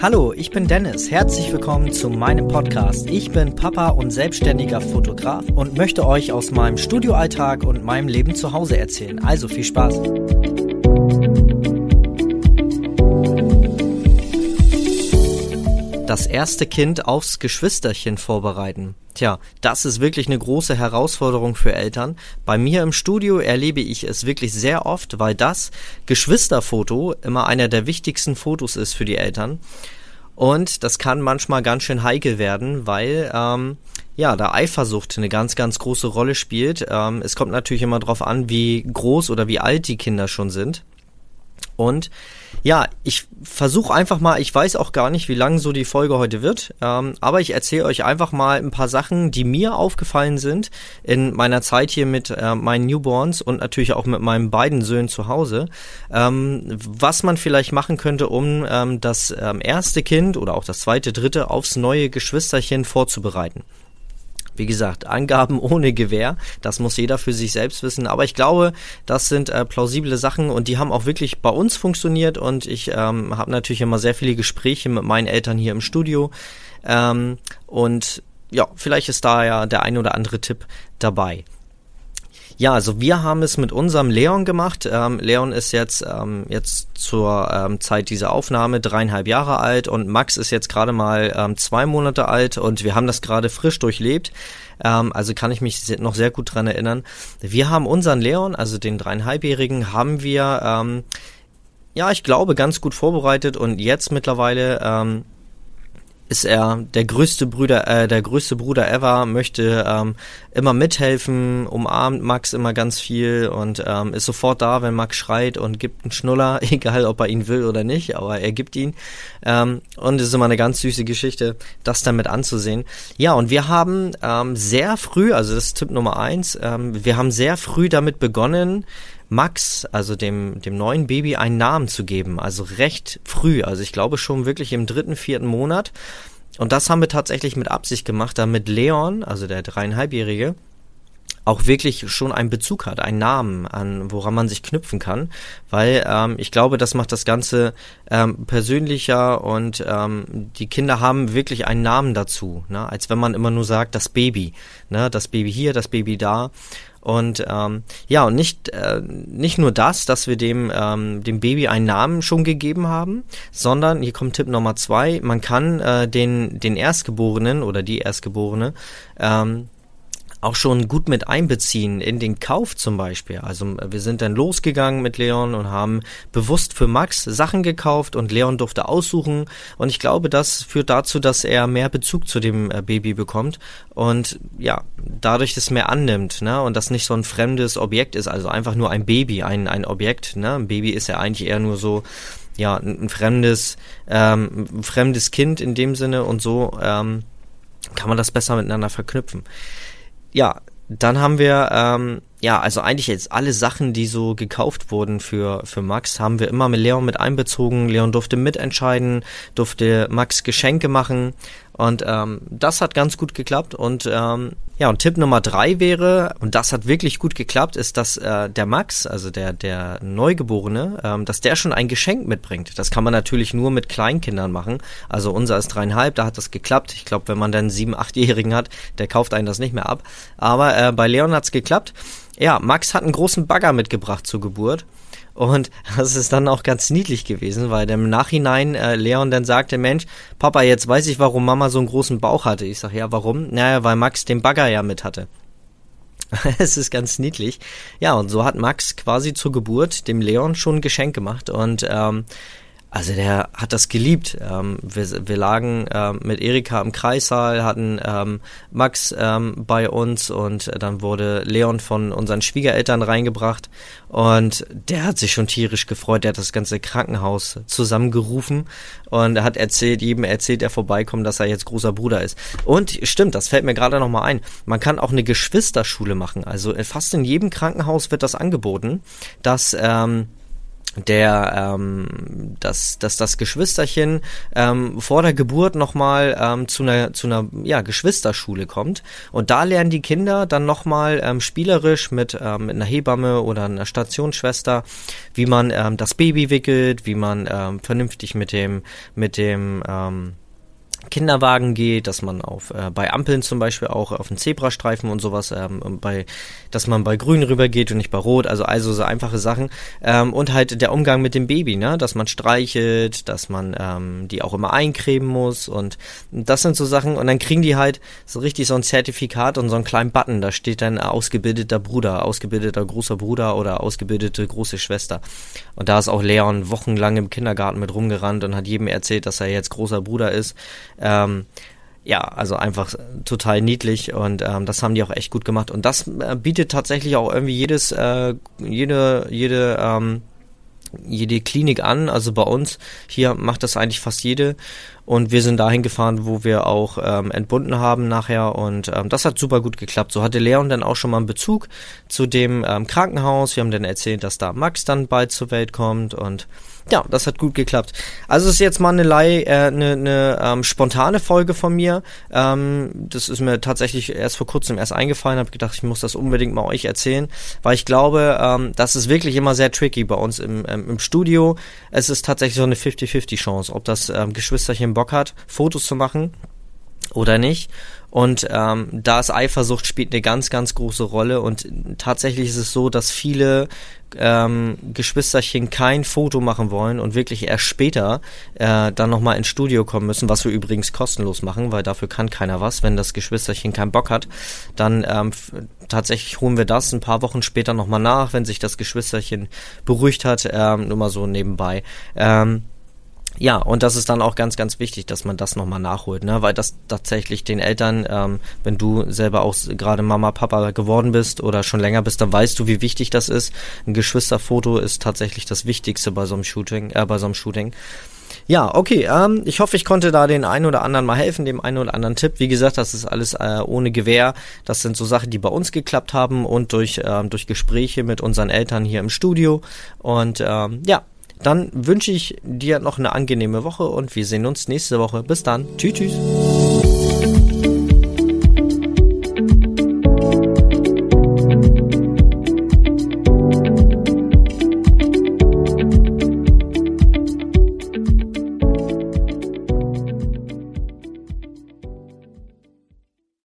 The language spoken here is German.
Hallo, ich bin Dennis. Herzlich willkommen zu meinem Podcast. Ich bin Papa und selbstständiger Fotograf und möchte euch aus meinem Studioalltag und meinem Leben zu Hause erzählen. Also viel Spaß. das erste Kind aufs Geschwisterchen vorbereiten. Tja, das ist wirklich eine große Herausforderung für Eltern. Bei mir im Studio erlebe ich es wirklich sehr oft, weil das Geschwisterfoto immer einer der wichtigsten Fotos ist für die Eltern. Und das kann manchmal ganz schön heikel werden, weil ähm, ja, da Eifersucht eine ganz, ganz große Rolle spielt. Ähm, es kommt natürlich immer darauf an, wie groß oder wie alt die Kinder schon sind. Und ja, ich versuche einfach mal, ich weiß auch gar nicht, wie lang so die Folge heute wird, ähm, aber ich erzähle euch einfach mal ein paar Sachen, die mir aufgefallen sind in meiner Zeit hier mit äh, meinen Newborns und natürlich auch mit meinen beiden Söhnen zu Hause, ähm, was man vielleicht machen könnte, um ähm, das ähm, erste Kind oder auch das zweite, dritte aufs neue Geschwisterchen vorzubereiten. Wie gesagt, Angaben ohne Gewähr, das muss jeder für sich selbst wissen. Aber ich glaube, das sind äh, plausible Sachen und die haben auch wirklich bei uns funktioniert und ich ähm, habe natürlich immer sehr viele Gespräche mit meinen Eltern hier im Studio. Ähm, und ja, vielleicht ist da ja der ein oder andere Tipp dabei. Ja, also wir haben es mit unserem Leon gemacht. Ähm, Leon ist jetzt ähm, jetzt zur ähm, Zeit dieser Aufnahme dreieinhalb Jahre alt und Max ist jetzt gerade mal ähm, zwei Monate alt und wir haben das gerade frisch durchlebt. Ähm, also kann ich mich noch sehr gut dran erinnern. Wir haben unseren Leon, also den dreieinhalbjährigen, haben wir ähm, ja, ich glaube, ganz gut vorbereitet und jetzt mittlerweile ähm, ist er der größte Bruder, äh, der größte Bruder ever, möchte ähm, immer mithelfen, umarmt Max immer ganz viel und ähm, ist sofort da, wenn Max schreit und gibt einen Schnuller, egal ob er ihn will oder nicht, aber er gibt ihn. Ähm, und es ist immer eine ganz süße Geschichte, das damit anzusehen. Ja, und wir haben ähm, sehr früh, also das ist Tipp Nummer eins, ähm, wir haben sehr früh damit begonnen, Max, also dem, dem neuen Baby, einen Namen zu geben. Also recht früh. Also ich glaube schon wirklich im dritten, vierten Monat. Und das haben wir tatsächlich mit Absicht gemacht, damit Leon, also der dreieinhalbjährige, auch wirklich schon einen Bezug hat, einen Namen, an woran man sich knüpfen kann, weil ähm, ich glaube, das macht das Ganze ähm, persönlicher und ähm, die Kinder haben wirklich einen Namen dazu, ne? als wenn man immer nur sagt, das Baby, ne? das Baby hier, das Baby da. Und ähm, ja, und nicht, äh, nicht nur das, dass wir dem, ähm, dem Baby einen Namen schon gegeben haben, sondern, hier kommt Tipp Nummer zwei, man kann äh, den, den Erstgeborenen oder die Erstgeborene ähm, auch schon gut mit einbeziehen in den Kauf zum Beispiel. Also wir sind dann losgegangen mit Leon und haben bewusst für Max Sachen gekauft und Leon durfte aussuchen. Und ich glaube, das führt dazu, dass er mehr Bezug zu dem äh, Baby bekommt und ja, dadurch das mehr annimmt, ne, und das nicht so ein fremdes Objekt ist, also einfach nur ein Baby, ein, ein Objekt, ne, ein Baby ist ja eigentlich eher nur so, ja, ein, fremdes, ähm, ein fremdes Kind in dem Sinne und so, ähm, kann man das besser miteinander verknüpfen ja, dann haben wir, ähm, ja, also eigentlich jetzt alle Sachen, die so gekauft wurden für, für Max, haben wir immer mit Leon mit einbezogen. Leon durfte mitentscheiden, durfte Max Geschenke machen und ähm, das hat ganz gut geklappt. Und ähm, ja, und Tipp Nummer drei wäre, und das hat wirklich gut geklappt, ist, dass äh, der Max, also der, der Neugeborene, ähm, dass der schon ein Geschenk mitbringt. Das kann man natürlich nur mit Kleinkindern machen. Also unser ist dreieinhalb, da hat das geklappt. Ich glaube, wenn man dann sieben, achtjährigen hat, der kauft einen das nicht mehr ab. Aber äh, bei Leon hat's geklappt. Ja, Max hat einen großen Bagger mitgebracht zur Geburt. Und das ist dann auch ganz niedlich gewesen, weil im Nachhinein äh, Leon dann sagte, Mensch, Papa, jetzt weiß ich, warum Mama so einen großen Bauch hatte. Ich sag, ja, warum? Naja, weil Max den Bagger ja mit hatte. es ist ganz niedlich. Ja, und so hat Max quasi zur Geburt dem Leon schon ein Geschenk gemacht. Und ähm, also der hat das geliebt. Ähm, wir, wir lagen ähm, mit Erika im Kreissaal, hatten ähm, Max ähm, bei uns und dann wurde Leon von unseren Schwiegereltern reingebracht und der hat sich schon tierisch gefreut. Der hat das ganze Krankenhaus zusammengerufen und er hat erzählt, jedem erzählt, der vorbeikommt, dass er jetzt großer Bruder ist. Und stimmt, das fällt mir gerade nochmal ein. Man kann auch eine Geschwisterschule machen. Also fast in jedem Krankenhaus wird das angeboten, dass ähm, der ähm, dass, dass das Geschwisterchen ähm, vor der Geburt nochmal ähm, zu einer zu einer ja, Geschwisterschule kommt. Und da lernen die Kinder dann nochmal ähm, spielerisch mit, ähm, mit einer Hebamme oder einer Stationsschwester, wie man ähm, das Baby wickelt, wie man ähm, vernünftig mit dem mit dem ähm, Kinderwagen geht, dass man auf äh, bei Ampeln zum Beispiel auch auf den Zebrastreifen und sowas, ähm, bei, dass man bei Grün rübergeht und nicht bei Rot, also also so einfache Sachen. Ähm, und halt der Umgang mit dem Baby, ne, dass man streichelt, dass man ähm, die auch immer eincremen muss und das sind so Sachen. Und dann kriegen die halt so richtig so ein Zertifikat und so einen kleinen Button, da steht dann ausgebildeter Bruder, ausgebildeter großer Bruder oder ausgebildete große Schwester. Und da ist auch Leon wochenlang im Kindergarten mit rumgerannt und hat jedem erzählt, dass er jetzt großer Bruder ist ähm, ja, also einfach total niedlich und ähm, das haben die auch echt gut gemacht. Und das äh, bietet tatsächlich auch irgendwie jedes, äh, jede, jede, ähm, jede Klinik an. Also bei uns hier macht das eigentlich fast jede. Und wir sind dahin gefahren, wo wir auch ähm, entbunden haben nachher. Und ähm, das hat super gut geklappt. So hatte Leon dann auch schon mal einen Bezug zu dem ähm, Krankenhaus. Wir haben dann erzählt, dass da Max dann bald zur Welt kommt. Und ja, das hat gut geklappt. Also es ist jetzt mal eine, Leih, äh, eine, eine ähm, spontane Folge von mir. Ähm, das ist mir tatsächlich erst vor kurzem erst eingefallen. Habe gedacht, ich muss das unbedingt mal euch erzählen, weil ich glaube, ähm, das ist wirklich immer sehr tricky bei uns im, ähm, im Studio. Es ist tatsächlich so eine 50-50 Chance, ob das ähm, Geschwisterchen Bock hat, Fotos zu machen oder nicht. Und ähm, da ist Eifersucht spielt eine ganz, ganz große Rolle. Und tatsächlich ist es so, dass viele ähm, Geschwisterchen kein Foto machen wollen und wirklich erst später äh, dann nochmal ins Studio kommen müssen, was wir übrigens kostenlos machen, weil dafür kann keiner was. Wenn das Geschwisterchen keinen Bock hat, dann ähm, tatsächlich holen wir das ein paar Wochen später nochmal nach, wenn sich das Geschwisterchen beruhigt hat, ähm, nur mal so nebenbei. Ähm, ja, und das ist dann auch ganz, ganz wichtig, dass man das nochmal nachholt, ne? Weil das tatsächlich den Eltern, ähm, wenn du selber auch gerade Mama, Papa geworden bist oder schon länger bist, dann weißt du, wie wichtig das ist. Ein Geschwisterfoto ist tatsächlich das Wichtigste bei so einem Shooting, äh, bei so einem Shooting. Ja, okay. Ähm, ich hoffe, ich konnte da den einen oder anderen mal helfen, dem einen oder anderen Tipp. Wie gesagt, das ist alles äh, ohne Gewehr. Das sind so Sachen, die bei uns geklappt haben und durch ähm, durch Gespräche mit unseren Eltern hier im Studio. Und ähm, ja, dann wünsche ich dir noch eine angenehme Woche und wir sehen uns nächste Woche. Bis dann. Tschüss, tschüss.